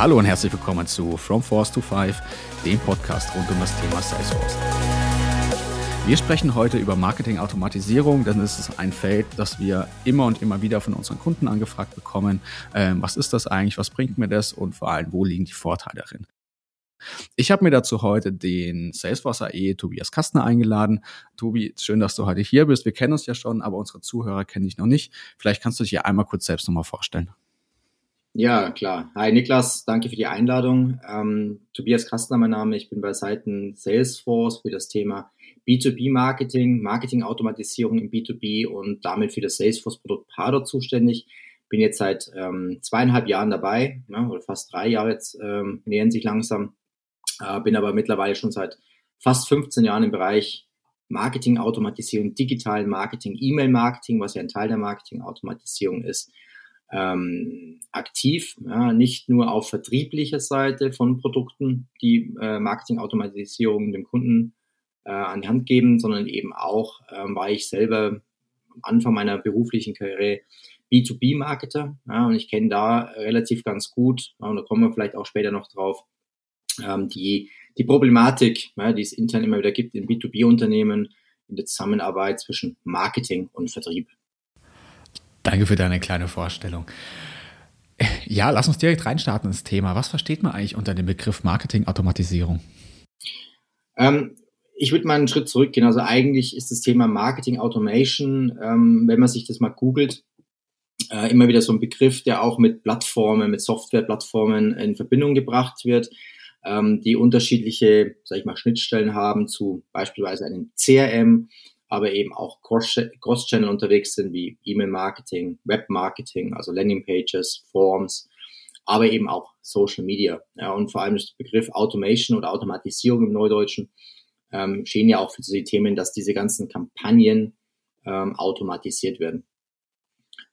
Hallo und herzlich willkommen zu From Force to Five, dem Podcast rund um das Thema Salesforce. Wir sprechen heute über Marketing-Automatisierung, denn es ist ein Feld, das wir immer und immer wieder von unseren Kunden angefragt bekommen. Ähm, was ist das eigentlich? Was bringt mir das? Und vor allem, wo liegen die Vorteile darin? Ich habe mir dazu heute den Salesforce AE Tobias Kastner eingeladen. Tobi, schön, dass du heute hier bist. Wir kennen uns ja schon, aber unsere Zuhörer kennen dich noch nicht. Vielleicht kannst du dich ja einmal kurz selbst nochmal vorstellen. Ja, klar. Hi Niklas, danke für die Einladung. Ähm, Tobias Kastner, mein Name. Ich bin bei Seiten Salesforce für das Thema B2B-Marketing, Marketing-Automatisierung im B2B und damit für das Salesforce-Produkt Pardot zuständig. Bin jetzt seit ähm, zweieinhalb Jahren dabei, ne, oder fast drei Jahre jetzt ähm, nähern sich langsam. Äh, bin aber mittlerweile schon seit fast 15 Jahren im Bereich Marketing-Automatisierung, digitalen Marketing, E-Mail-Marketing, was ja ein Teil der Marketing-Automatisierung ist ähm, aktiv, ja, nicht nur auf vertrieblicher Seite von Produkten, die äh, Marketingautomatisierung dem Kunden äh, an die Hand geben, sondern eben auch, ähm, war ich selber am Anfang meiner beruflichen Karriere B2B-Marketer ja, und ich kenne da relativ ganz gut, ja, und da kommen wir vielleicht auch später noch drauf, ähm, die, die Problematik, ja, die es intern immer wieder gibt in B2B-Unternehmen in der Zusammenarbeit zwischen Marketing und Vertrieb. Danke für deine kleine Vorstellung. Ja, lass uns direkt reinstarten ins Thema. Was versteht man eigentlich unter dem Begriff Marketing-Automatisierung? Ähm, ich würde mal einen Schritt zurückgehen. Also eigentlich ist das Thema Marketing Automation, ähm, wenn man sich das mal googelt, äh, immer wieder so ein Begriff, der auch mit Plattformen, mit Softwareplattformen in Verbindung gebracht wird, ähm, die unterschiedliche, sag ich mal, Schnittstellen haben zu beispielsweise einem CRM, aber eben auch Cross-Channel unterwegs sind, wie E-Mail-Marketing, Web-Marketing, also Landing-Pages, Forms, aber eben auch Social Media. Ja, und vor allem das Begriff Automation oder Automatisierung im Neudeutschen ähm, stehen ja auch für diese Themen, dass diese ganzen Kampagnen ähm, automatisiert werden.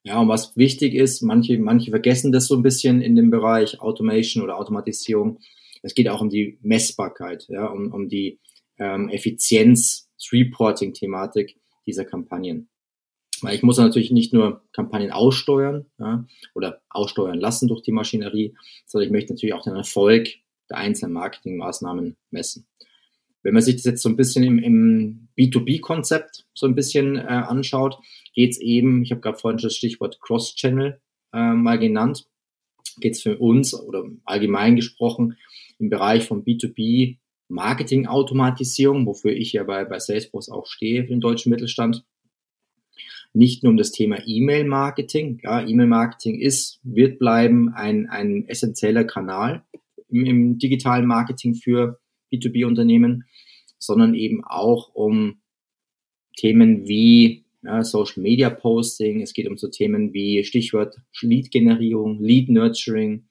Ja, und was wichtig ist, manche, manche vergessen das so ein bisschen in dem Bereich Automation oder Automatisierung. Es geht auch um die Messbarkeit, ja, um, um die ähm, Effizienz Reporting-Thematik dieser Kampagnen. Weil ich muss natürlich nicht nur Kampagnen aussteuern ja, oder aussteuern lassen durch die Maschinerie, sondern ich möchte natürlich auch den Erfolg der einzelnen Marketingmaßnahmen messen. Wenn man sich das jetzt so ein bisschen im, im B2B-Konzept so ein bisschen äh, anschaut, geht es eben, ich habe gerade vorhin das Stichwort Cross-Channel äh, mal genannt, geht es für uns oder allgemein gesprochen im Bereich von B2B Marketing-Automatisierung, wofür ich ja bei, bei Salesforce auch stehe für den deutschen Mittelstand. Nicht nur um das Thema E-Mail-Marketing. Ja, E-Mail-Marketing ist, wird bleiben ein, ein essentieller Kanal im, im digitalen Marketing für B2B-Unternehmen, sondern eben auch um Themen wie ja, Social Media Posting. Es geht um so Themen wie Stichwort Lead-Generierung, Lead-Nurturing,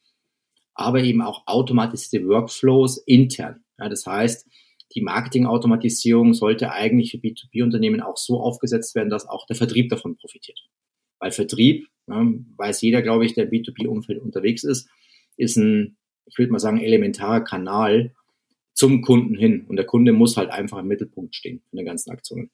aber eben auch automatisierte Workflows intern. Ja, das heißt, die Marketingautomatisierung sollte eigentlich für B2B-Unternehmen auch so aufgesetzt werden, dass auch der Vertrieb davon profitiert. Weil Vertrieb, ja, weiß jeder, glaube ich, der B2B-Umfeld unterwegs ist, ist ein, ich würde mal sagen, elementarer Kanal zum Kunden hin. Und der Kunde muss halt einfach im Mittelpunkt stehen in der ganzen Aktion.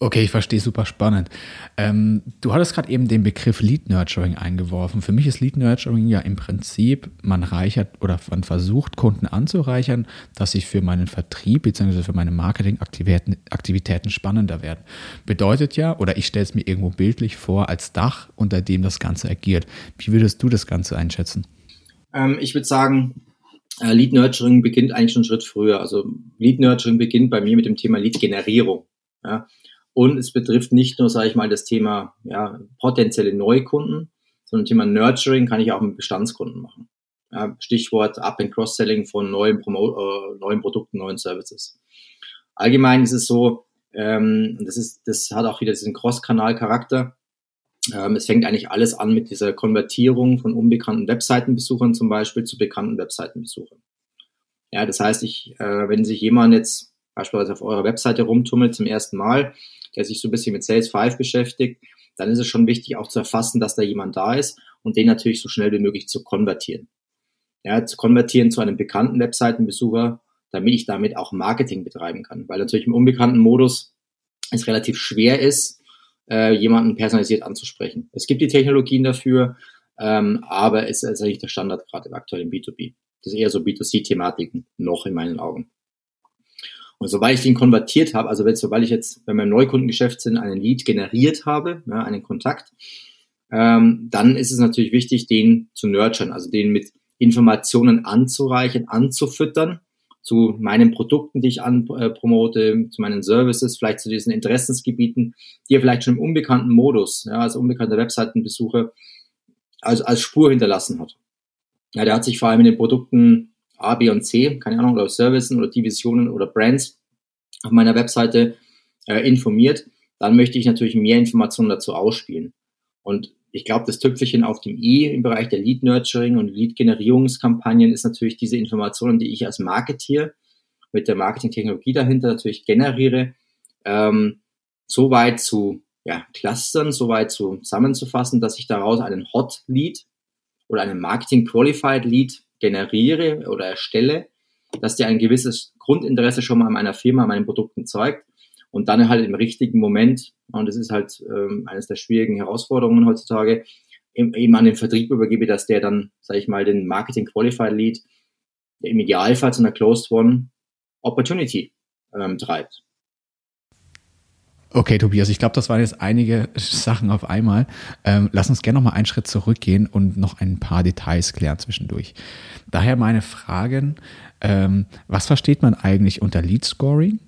Okay, ich verstehe, super spannend. Ähm, du hattest gerade eben den Begriff Lead Nurturing eingeworfen. Für mich ist Lead Nurturing ja im Prinzip, man reichert oder man versucht, Kunden anzureichern, dass sie für meinen Vertrieb bzw. für meine Marketingaktivitäten Aktivitäten spannender werden. Bedeutet ja, oder ich stelle es mir irgendwo bildlich vor, als Dach, unter dem das Ganze agiert. Wie würdest du das Ganze einschätzen? Ähm, ich würde sagen, äh, Lead Nurturing beginnt eigentlich schon einen Schritt früher. Also Lead Nurturing beginnt bei mir mit dem Thema Lead Generierung. Ja, und es betrifft nicht nur, sage ich mal, das Thema ja, potenzielle Neukunden, sondern Thema Nurturing kann ich auch mit Bestandskunden machen. Ja, Stichwort Up- and Cross-Selling von neuen, Promo äh, neuen Produkten, neuen Services. Allgemein ist es so, ähm, das, ist, das hat auch wieder diesen Cross-Kanal-Charakter. Ähm, es fängt eigentlich alles an mit dieser Konvertierung von unbekannten Webseitenbesuchern zum Beispiel zu bekannten Webseitenbesuchern. Ja, das heißt, ich, äh, wenn sich jemand jetzt beispielsweise auf eurer Webseite rumtummelt zum ersten Mal, der sich so ein bisschen mit Sales 5 beschäftigt, dann ist es schon wichtig auch zu erfassen, dass da jemand da ist und den natürlich so schnell wie möglich zu konvertieren. Ja, zu konvertieren zu einem bekannten Webseitenbesucher, damit ich damit auch Marketing betreiben kann. Weil natürlich im unbekannten Modus es relativ schwer ist, äh, jemanden personalisiert anzusprechen. Es gibt die Technologien dafür, ähm, aber es ist eigentlich der Standard gerade aktuell im B2B. Das ist eher so B2C-Thematiken noch in meinen Augen. Und sobald ich den konvertiert habe, also wenn, sobald ich jetzt bei meinem Neukundengeschäft sind, einen Lead generiert habe, ja, einen Kontakt, ähm, dann ist es natürlich wichtig, den zu nurturen, also den mit Informationen anzureichen, anzufüttern zu meinen Produkten, die ich anpromote, äh, zu meinen Services, vielleicht zu diesen Interessensgebieten, die er vielleicht schon im unbekannten Modus, ja, als unbekannter Webseitenbesucher, als, als Spur hinterlassen hat. Ja, der hat sich vor allem in den Produkten A, B und C, keine Ahnung, oder Services oder Divisionen oder Brands auf meiner Webseite äh, informiert. Dann möchte ich natürlich mehr Informationen dazu ausspielen. Und ich glaube, das Tüpfelchen auf dem i im Bereich der Lead Nurturing und Lead Generierungskampagnen ist natürlich diese Informationen, die ich als Marketeer mit der Marketingtechnologie dahinter natürlich generiere, ähm, so weit zu ja, clustern, so weit zusammenzufassen, dass ich daraus einen Hot Lead oder einen Marketing Qualified Lead generiere oder erstelle, dass der ein gewisses Grundinteresse schon mal an meiner Firma, an meinen Produkten zeigt und dann halt im richtigen Moment, und das ist halt ähm, eines der schwierigen Herausforderungen heutzutage, eben an den Vertrieb übergebe, dass der dann, sage ich mal, den Marketing Qualified Lead im Idealfall zu einer Closed One Opportunity ähm, treibt. Okay, Tobias, ich glaube, das waren jetzt einige Sachen auf einmal. Ähm, lass uns gerne noch mal einen Schritt zurückgehen und noch ein paar Details klären zwischendurch. Daher meine Fragen, ähm, was versteht man eigentlich unter Lead Scoring?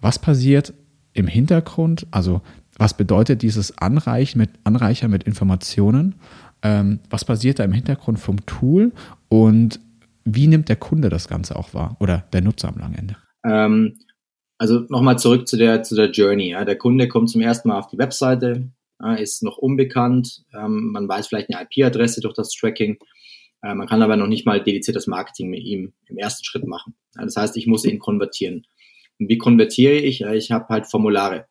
Was passiert im Hintergrund? Also was bedeutet dieses Anreichen mit, Anreichern mit Informationen? Ähm, was passiert da im Hintergrund vom Tool? Und wie nimmt der Kunde das Ganze auch wahr oder der Nutzer am langen Ende? Also nochmal zurück zu der, zu der Journey. Ja. Der Kunde kommt zum ersten Mal auf die Webseite, ja, ist noch unbekannt. Ähm, man weiß vielleicht eine IP-Adresse durch das Tracking. Äh, man kann aber noch nicht mal dediziertes Marketing mit ihm im ersten Schritt machen. Ja, das heißt, ich muss ihn konvertieren. Und wie konvertiere ich? Ich habe halt Formulare.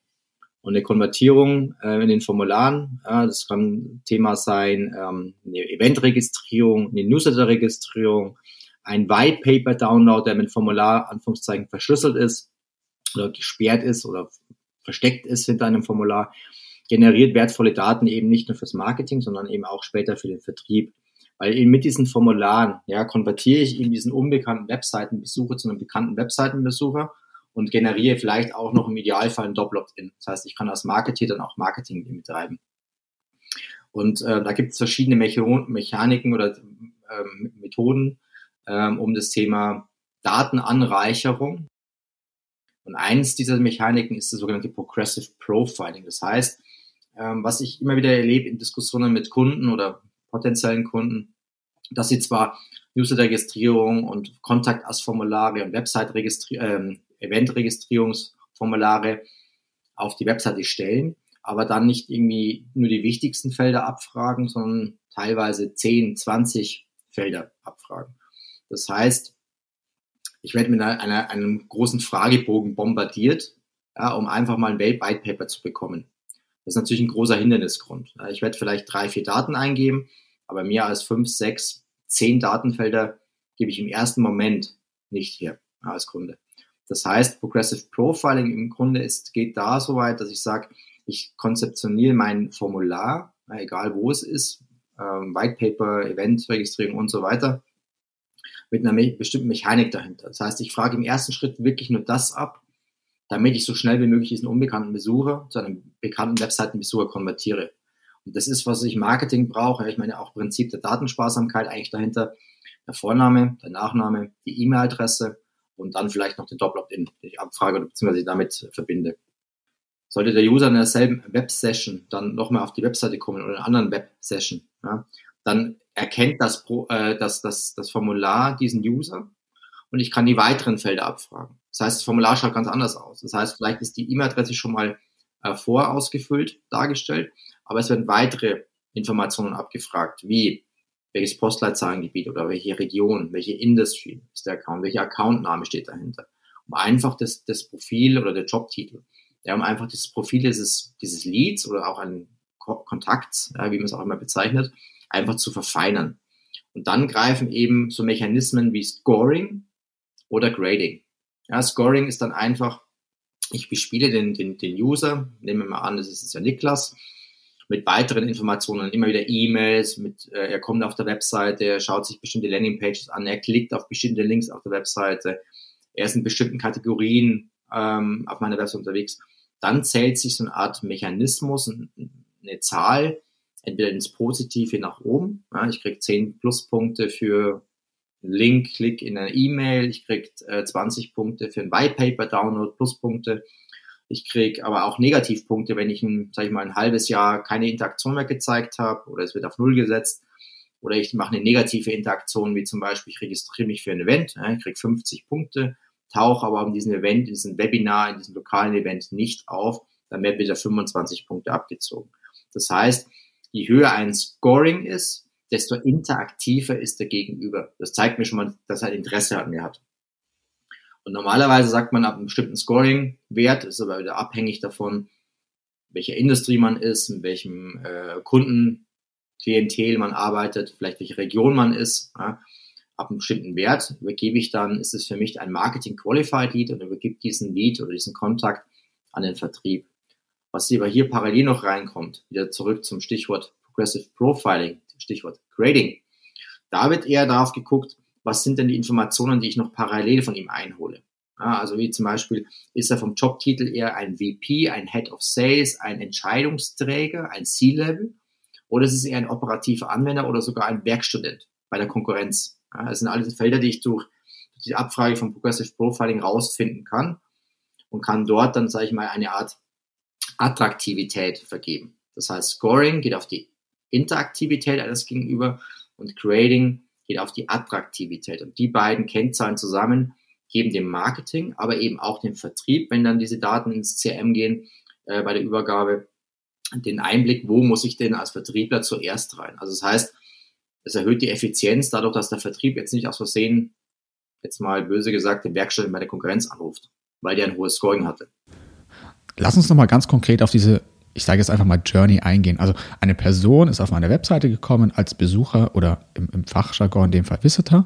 Und eine Konvertierung äh, in den Formularen, ja, das kann Thema sein, ähm, eine Eventregistrierung, eine Newsletter-Registrierung, ein White Paper Download, der mit Formular Anführungszeichen verschlüsselt ist oder gesperrt ist oder versteckt ist hinter einem Formular, generiert wertvolle Daten eben nicht nur fürs Marketing, sondern eben auch später für den Vertrieb. Weil eben mit diesen Formularen, ja, konvertiere ich eben diesen unbekannten Webseitenbesucher zu einem bekannten Webseitenbesucher und generiere vielleicht auch noch im Idealfall ein Doppel-Opt-in. Das heißt, ich kann als Marketer dann auch Marketing betreiben. Und äh, da gibt es verschiedene Mechaniken oder ähm, Methoden, ähm, um das Thema Datenanreicherung. Und eins dieser Mechaniken ist das sogenannte Progressive Profiling. Das heißt, ähm, was ich immer wieder erlebe in Diskussionen mit Kunden oder potenziellen Kunden, dass sie zwar Newsletter-Registrierung und Kontaktassformulare und Website-Registrierung, ähm, Event-Registrierungsformulare auf die Webseite stellen, aber dann nicht irgendwie nur die wichtigsten Felder abfragen, sondern teilweise 10, 20 Felder abfragen. Das heißt, ich werde mit einer, einem großen Fragebogen bombardiert, ja, um einfach mal ein White Paper zu bekommen. Das ist natürlich ein großer Hindernisgrund. Ich werde vielleicht drei, vier Daten eingeben, aber mehr als fünf, sechs, zehn Datenfelder gebe ich im ersten Moment nicht her als Kunde. Das heißt, Progressive Profiling im Grunde ist, geht da so weit, dass ich sage, ich konzeptioniere mein Formular, egal wo es ist, ähm, White Paper, Event-Registrierung und so weiter, mit einer me bestimmten Mechanik dahinter. Das heißt, ich frage im ersten Schritt wirklich nur das ab, damit ich so schnell wie möglich diesen unbekannten Besucher zu einem bekannten Webseitenbesucher konvertiere. Und das ist, was ich Marketing brauche. Ich meine auch Prinzip der Datensparsamkeit eigentlich dahinter. Der Vorname, der Nachname, die E-Mail-Adresse und dann vielleicht noch den Doppel-Opt-in, den ich abfrage oder beziehungsweise damit verbinde. Sollte der User in derselben Web-Session dann nochmal auf die Webseite kommen oder in einer anderen Web-Session, ja, dann erkennt das, äh, das, das, das Formular diesen User und ich kann die weiteren Felder abfragen. Das heißt, das Formular schaut ganz anders aus. Das heißt, vielleicht ist die E-Mail-Adresse schon mal äh, vorausgefüllt dargestellt, aber es werden weitere Informationen abgefragt, wie welches Postleitzahlengebiet oder welche Region, welche Industry ist der Account, welcher Accountname steht dahinter. Um einfach das, das Profil oder der Jobtitel, ja, um einfach das Profil dieses, dieses Leads oder auch ein Kontakt, ja, wie man es auch immer bezeichnet, einfach zu verfeinern. Und dann greifen eben so Mechanismen wie Scoring oder Grading. Ja, Scoring ist dann einfach, ich bespiele den, den, den User, nehmen wir mal an, das ist jetzt ja Niklas, mit weiteren Informationen, immer wieder E-Mails, mit, äh, er kommt auf der Webseite, er schaut sich bestimmte Landingpages an, er klickt auf bestimmte Links auf der Webseite, er ist in bestimmten Kategorien ähm, auf meiner Webseite unterwegs, dann zählt sich so eine Art Mechanismus, eine Zahl, entweder ins Positive nach oben. Ja, ich krieg 10 Pluspunkte für Link, Klick in eine E-Mail, ich krieg äh, 20 Punkte für ein White Paper Download, Pluspunkte. Ich krieg aber auch Negativpunkte, wenn ich ein, sag ich mal, ein halbes Jahr keine Interaktion mehr gezeigt habe oder es wird auf Null gesetzt oder ich mache eine negative Interaktion, wie zum Beispiel ich registriere mich für ein Event, ja, ich krieg 50 Punkte, tauche aber in diesem Event, in diesem Webinar, in diesem lokalen Event nicht auf, dann werden wieder 25 Punkte abgezogen. Das heißt, je höher ein Scoring ist, desto interaktiver ist der Gegenüber. Das zeigt mir schon mal, dass er Interesse an mir hat. Und normalerweise sagt man ab einem bestimmten Scoring-Wert, ist aber wieder abhängig davon, welche Industrie man ist, in welchem äh, Kundenklientel man arbeitet, vielleicht welche Region man ist. Ja. Ab einem bestimmten Wert übergebe ich dann, ist es für mich ein Marketing Qualified Lead und übergebe diesen Lead oder diesen Kontakt an den Vertrieb. Was aber hier parallel noch reinkommt, wieder zurück zum Stichwort Progressive Profiling, Stichwort Grading. Da wird eher darauf geguckt, was sind denn die Informationen, die ich noch parallel von ihm einhole. Ja, also wie zum Beispiel, ist er vom Jobtitel eher ein VP, ein Head of Sales, ein Entscheidungsträger, ein C-Level oder ist es eher ein operativer Anwender oder sogar ein Werkstudent bei der Konkurrenz. Ja, das sind alles Felder, die ich durch, die Abfrage von Progressive Profiling rausfinden kann und kann dort dann, sage ich mal, eine Art Attraktivität vergeben. Das heißt, Scoring geht auf die Interaktivität eines Gegenüber und Grading geht auf die Attraktivität. Und die beiden Kennzahlen zusammen geben dem Marketing, aber eben auch dem Vertrieb, wenn dann diese Daten ins CRM gehen, äh, bei der Übergabe, den Einblick, wo muss ich denn als Vertriebler zuerst rein. Also das heißt, es erhöht die Effizienz dadurch, dass der Vertrieb jetzt nicht aus Versehen, jetzt mal böse gesagt, den Werkstätten bei der Konkurrenz anruft, weil der ein hohes Scoring hatte. Lass uns nochmal ganz konkret auf diese, ich sage jetzt einfach mal Journey eingehen. Also eine Person ist auf meine Webseite gekommen als Besucher oder im, im Fachjargon in dem Fall Visitor,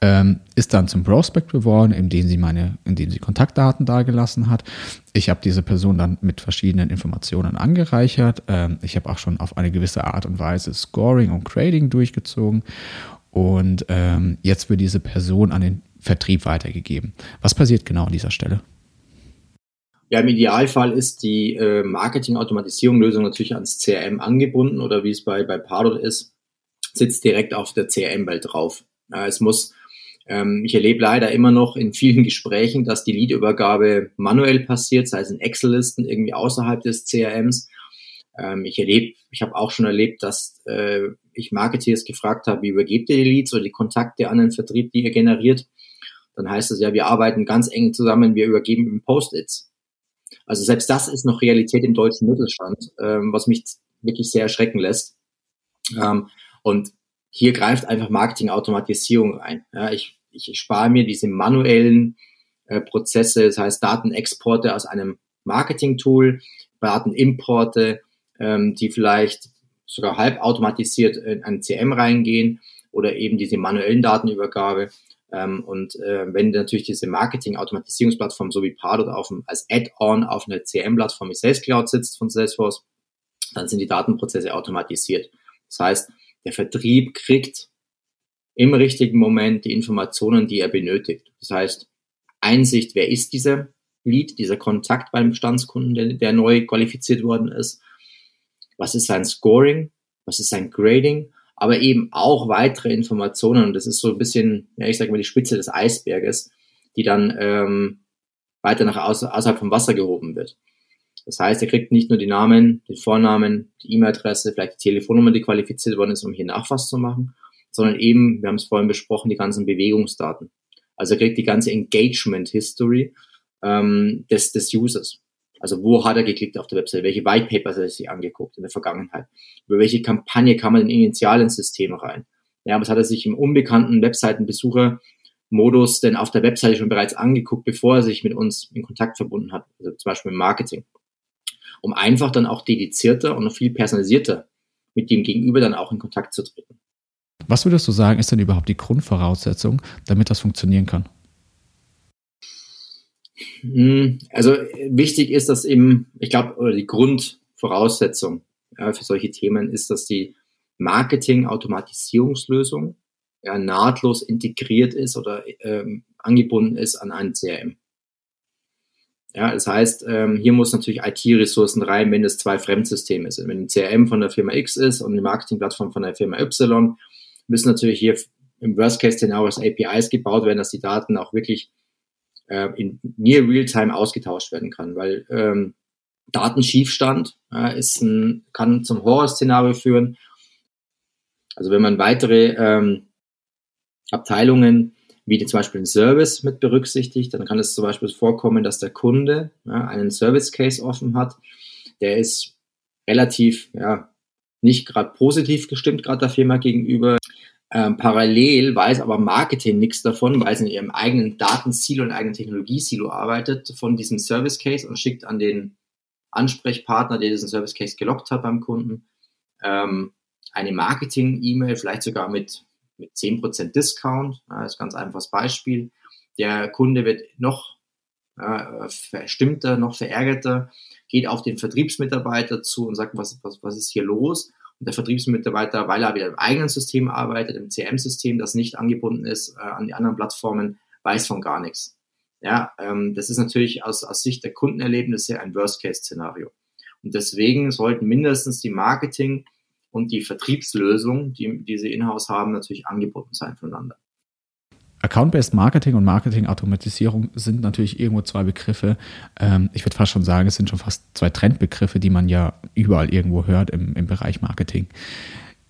ähm, ist dann zum Prospect geworden, indem sie meine, indem sie Kontaktdaten dargelassen hat. Ich habe diese Person dann mit verschiedenen Informationen angereichert. Ähm, ich habe auch schon auf eine gewisse Art und Weise Scoring und Grading durchgezogen. Und ähm, jetzt wird diese Person an den Vertrieb weitergegeben. Was passiert genau an dieser Stelle? Ja, im Idealfall ist die äh, Marketing-Automatisierung-Lösung natürlich ans CRM angebunden oder wie es bei, bei Pardot ist, sitzt direkt auf der CRM-Welt drauf. Ja, es muss, ähm, ich erlebe leider immer noch in vielen Gesprächen, dass die Lead-Übergabe manuell passiert, sei es in Excel-Listen irgendwie außerhalb des CRMs. Ähm, ich erlebe, ich habe auch schon erlebt, dass äh, ich Marketeers gefragt habe, wie übergebt ihr die Leads oder die Kontakte an den Vertrieb, die ihr generiert? Dann heißt es ja, wir arbeiten ganz eng zusammen, wir übergeben Post-its. Also selbst das ist noch Realität im deutschen Mittelstand, ähm, was mich wirklich sehr erschrecken lässt. Ähm, und hier greift einfach Marketing-Automatisierung ein. Ja, ich, ich spare mir diese manuellen äh, Prozesse, das heißt Datenexporte aus einem Marketing-Tool, Datenimporte, ähm, die vielleicht sogar halb automatisiert in ein CM reingehen oder eben diese manuellen Datenübergabe. Ähm, und äh, wenn natürlich diese Marketing-Automatisierungsplattform so wie Pardot auf dem, als Add-on auf einer CM-Plattform wie Sales Cloud sitzt von Salesforce, dann sind die Datenprozesse automatisiert. Das heißt, der Vertrieb kriegt im richtigen Moment die Informationen, die er benötigt. Das heißt, Einsicht, wer ist dieser Lead, dieser Kontakt beim Bestandskunden, der, der neu qualifiziert worden ist. Was ist sein Scoring? Was ist sein Grading? Aber eben auch weitere Informationen. Und das ist so ein bisschen, ja, ich sage mal, die Spitze des Eisberges, die dann ähm, weiter nach außer, außerhalb vom Wasser gehoben wird. Das heißt, er kriegt nicht nur die Namen, den Vornamen, die E-Mail-Adresse, vielleicht die Telefonnummer, die qualifiziert worden ist, um hier Nachfass zu machen, sondern eben, wir haben es vorhin besprochen, die ganzen Bewegungsdaten. Also er kriegt die ganze Engagement-History ähm, des, des Users. Also wo hat er geklickt auf der Website? Welche White Papers hat er sich angeguckt in der Vergangenheit? Über welche Kampagne kam er denn initial ins System rein? Ja, was hat er sich im unbekannten Webseitenbesucher-Modus denn auf der Webseite schon bereits angeguckt, bevor er sich mit uns in Kontakt verbunden hat? Also zum Beispiel im Marketing. Um einfach dann auch dedizierter und noch viel personalisierter mit dem Gegenüber dann auch in Kontakt zu treten. Was würdest du sagen, ist denn überhaupt die Grundvoraussetzung, damit das funktionieren kann? Hm, also wichtig ist, dass eben, ich glaube, oder die Grundvoraussetzung äh, für solche Themen ist, dass die Marketing-Automatisierungslösung ja, nahtlos integriert ist oder ähm, angebunden ist an ein CRM. Ja, das heißt, ähm, hier muss natürlich IT-Ressourcen rein, wenn es zwei Fremdsysteme sind. Wenn ein CRM von der Firma X ist und eine Marketingplattform von der Firma Y, müssen natürlich hier im Worst-Case-Szenario APIs gebaut werden, dass die Daten auch wirklich äh, in near real-time ausgetauscht werden kann, weil ähm, Datenschiefstand äh, ist ein, kann zum Horrorszenario führen. Also wenn man weitere ähm, Abteilungen wie zum Beispiel ein Service mit berücksichtigt, dann kann es zum Beispiel vorkommen, dass der Kunde ja, einen Service Case offen hat, der ist relativ ja, nicht gerade positiv gestimmt, gerade der Firma gegenüber. Ähm, parallel weiß aber Marketing nichts davon, weil es in ihrem eigenen Datensilo und eigenen Technologiesilo arbeitet, von diesem Service Case und schickt an den Ansprechpartner, der diesen Service Case gelockt hat beim Kunden, ähm, eine Marketing-E-Mail, vielleicht sogar mit, mit 10% Discount. Ja, ist ein ganz einfaches Beispiel. Der Kunde wird noch äh, verstimmter, noch verärgerter, geht auf den Vertriebsmitarbeiter zu und sagt, was, was, was ist hier los? Der Vertriebsmitarbeiter, weil er wieder im eigenen System arbeitet, im CM-System, das nicht angebunden ist äh, an die anderen Plattformen, weiß von gar nichts. Ja, ähm, das ist natürlich aus, aus Sicht der Kundenerlebnisse ein Worst-Case-Szenario. Und deswegen sollten mindestens die Marketing- und die Vertriebslösung, die, die sie in-house haben, natürlich angebunden sein voneinander. Account-Based Marketing und Marketing-Automatisierung sind natürlich irgendwo zwei Begriffe. Ähm, ich würde fast schon sagen, es sind schon fast zwei Trendbegriffe, die man ja überall irgendwo hört im, im Bereich Marketing.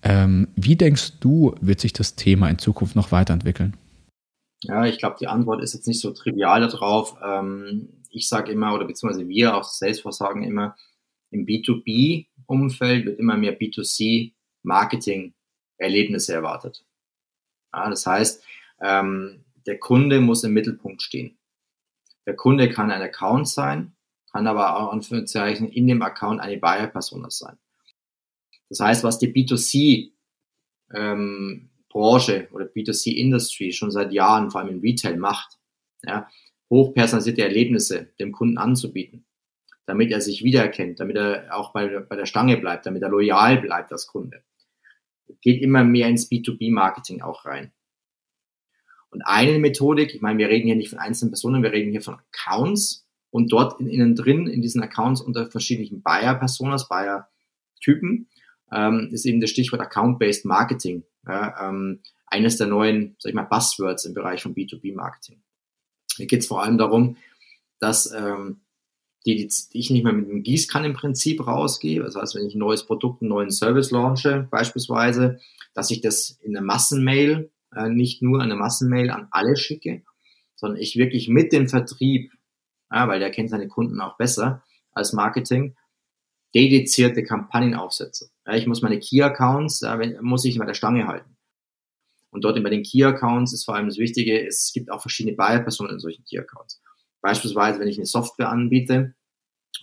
Ähm, wie denkst du, wird sich das Thema in Zukunft noch weiterentwickeln? Ja, ich glaube, die Antwort ist jetzt nicht so trivial darauf. Ähm, ich sage immer, oder beziehungsweise wir auch Salesforce sagen immer, im B2B-Umfeld wird immer mehr B2C-Marketing-Erlebnisse erwartet. Ja, das heißt, ähm, der Kunde muss im Mittelpunkt stehen. Der Kunde kann ein Account sein, kann aber auch Anführungszeichen in dem Account eine Buyer-Persona sein. Das heißt, was die B2C ähm, Branche oder B2C-Industry schon seit Jahren, vor allem im Retail, macht, ja, hochpersonalisierte Erlebnisse dem Kunden anzubieten, damit er sich wiedererkennt, damit er auch bei, bei der Stange bleibt, damit er loyal bleibt als Kunde. Geht immer mehr ins B2B-Marketing auch rein. Und eine Methodik, ich meine, wir reden hier nicht von einzelnen Personen, wir reden hier von Accounts und dort in, innen drin, in diesen Accounts unter verschiedenen Buyer-Personas, Buyer-Typen, ähm, ist eben das Stichwort Account-Based Marketing. Ja, ähm, eines der neuen, sag ich mal, Buzzwords im Bereich von B2B-Marketing. Hier geht es vor allem darum, dass ähm, die, die ich nicht mehr mit einem Gießkannenprinzip rausgehe. Das heißt, wenn ich ein neues Produkt, einen neuen Service launche, beispielsweise, dass ich das in einer Massenmail, äh, nicht nur eine Massenmail an alle schicke, sondern ich wirklich mit dem Vertrieb, ja, weil der kennt seine Kunden auch besser als Marketing, dedizierte Kampagnen aufsetze. Ja, ich muss meine Key-Accounts, ja, muss ich bei der Stange halten. Und dort bei den Key-Accounts ist vor allem das Wichtige, es gibt auch verschiedene Buyer-Personen in solchen Key-Accounts. Beispielsweise, wenn ich eine Software anbiete,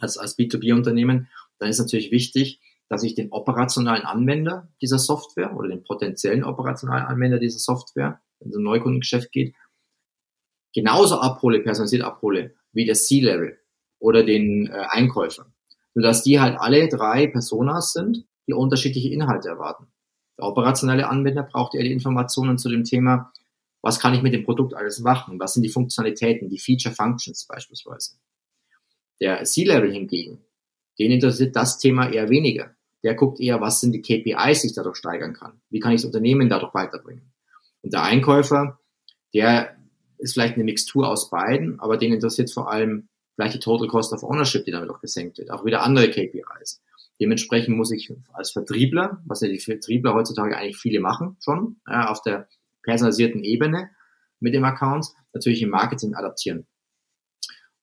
als, als B2B-Unternehmen, dann ist natürlich wichtig, dass ich den operationalen Anwender dieser Software oder den potenziellen operationalen Anwender dieser Software, wenn es um Neukundengeschäft geht, genauso abhole, personalisiert abhole, wie das C-Level oder den äh, Einkäufer sodass die halt alle drei Personas sind, die unterschiedliche Inhalte erwarten. Der operationelle Anwender braucht eher die Informationen zu dem Thema, was kann ich mit dem Produkt alles machen, was sind die Funktionalitäten, die Feature Functions beispielsweise. Der C-Level hingegen, den interessiert das Thema eher weniger. Der guckt eher, was sind die KPIs, die ich dadurch steigern kann. Wie kann ich das Unternehmen dadurch weiterbringen? Und der Einkäufer, der ist vielleicht eine Mixtur aus beiden, aber den interessiert vor allem, vielleicht die Total Cost of Ownership, die damit auch gesenkt wird, auch wieder andere KPIs. Dementsprechend muss ich als Vertriebler, was ja die Vertriebler heutzutage eigentlich viele machen schon, ja, auf der personalisierten Ebene mit dem Account, natürlich im Marketing adaptieren.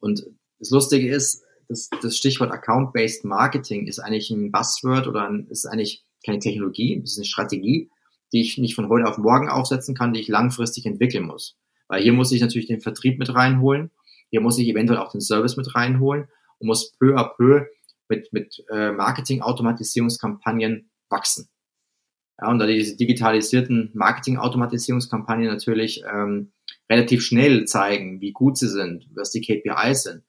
Und das Lustige ist, das, das Stichwort Account-Based Marketing ist eigentlich ein Buzzword oder ein, ist eigentlich keine Technologie, es ist eine Strategie, die ich nicht von heute auf morgen aufsetzen kann, die ich langfristig entwickeln muss. Weil hier muss ich natürlich den Vertrieb mit reinholen hier muss ich eventuell auch den Service mit reinholen und muss peu à peu mit, mit äh, Marketing-Automatisierungskampagnen wachsen. Ja, und da diese digitalisierten Marketing-Automatisierungskampagnen natürlich ähm, relativ schnell zeigen, wie gut sie sind, was die KPIs sind,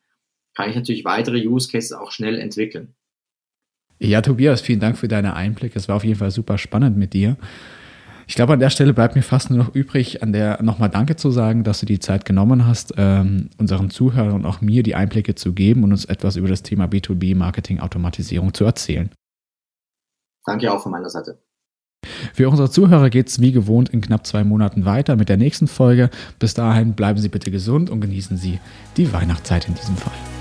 kann ich natürlich weitere Use Cases auch schnell entwickeln. Ja, Tobias, vielen Dank für deine Einblicke. Es war auf jeden Fall super spannend mit dir. Ich glaube, an der Stelle bleibt mir fast nur noch übrig, an der nochmal Danke zu sagen, dass du die Zeit genommen hast, ähm, unseren Zuhörern und auch mir die Einblicke zu geben und uns etwas über das Thema B2B-Marketing-Automatisierung zu erzählen. Danke auch von meiner Seite. Für unsere Zuhörer geht es wie gewohnt in knapp zwei Monaten weiter mit der nächsten Folge. Bis dahin bleiben Sie bitte gesund und genießen Sie die Weihnachtszeit in diesem Fall.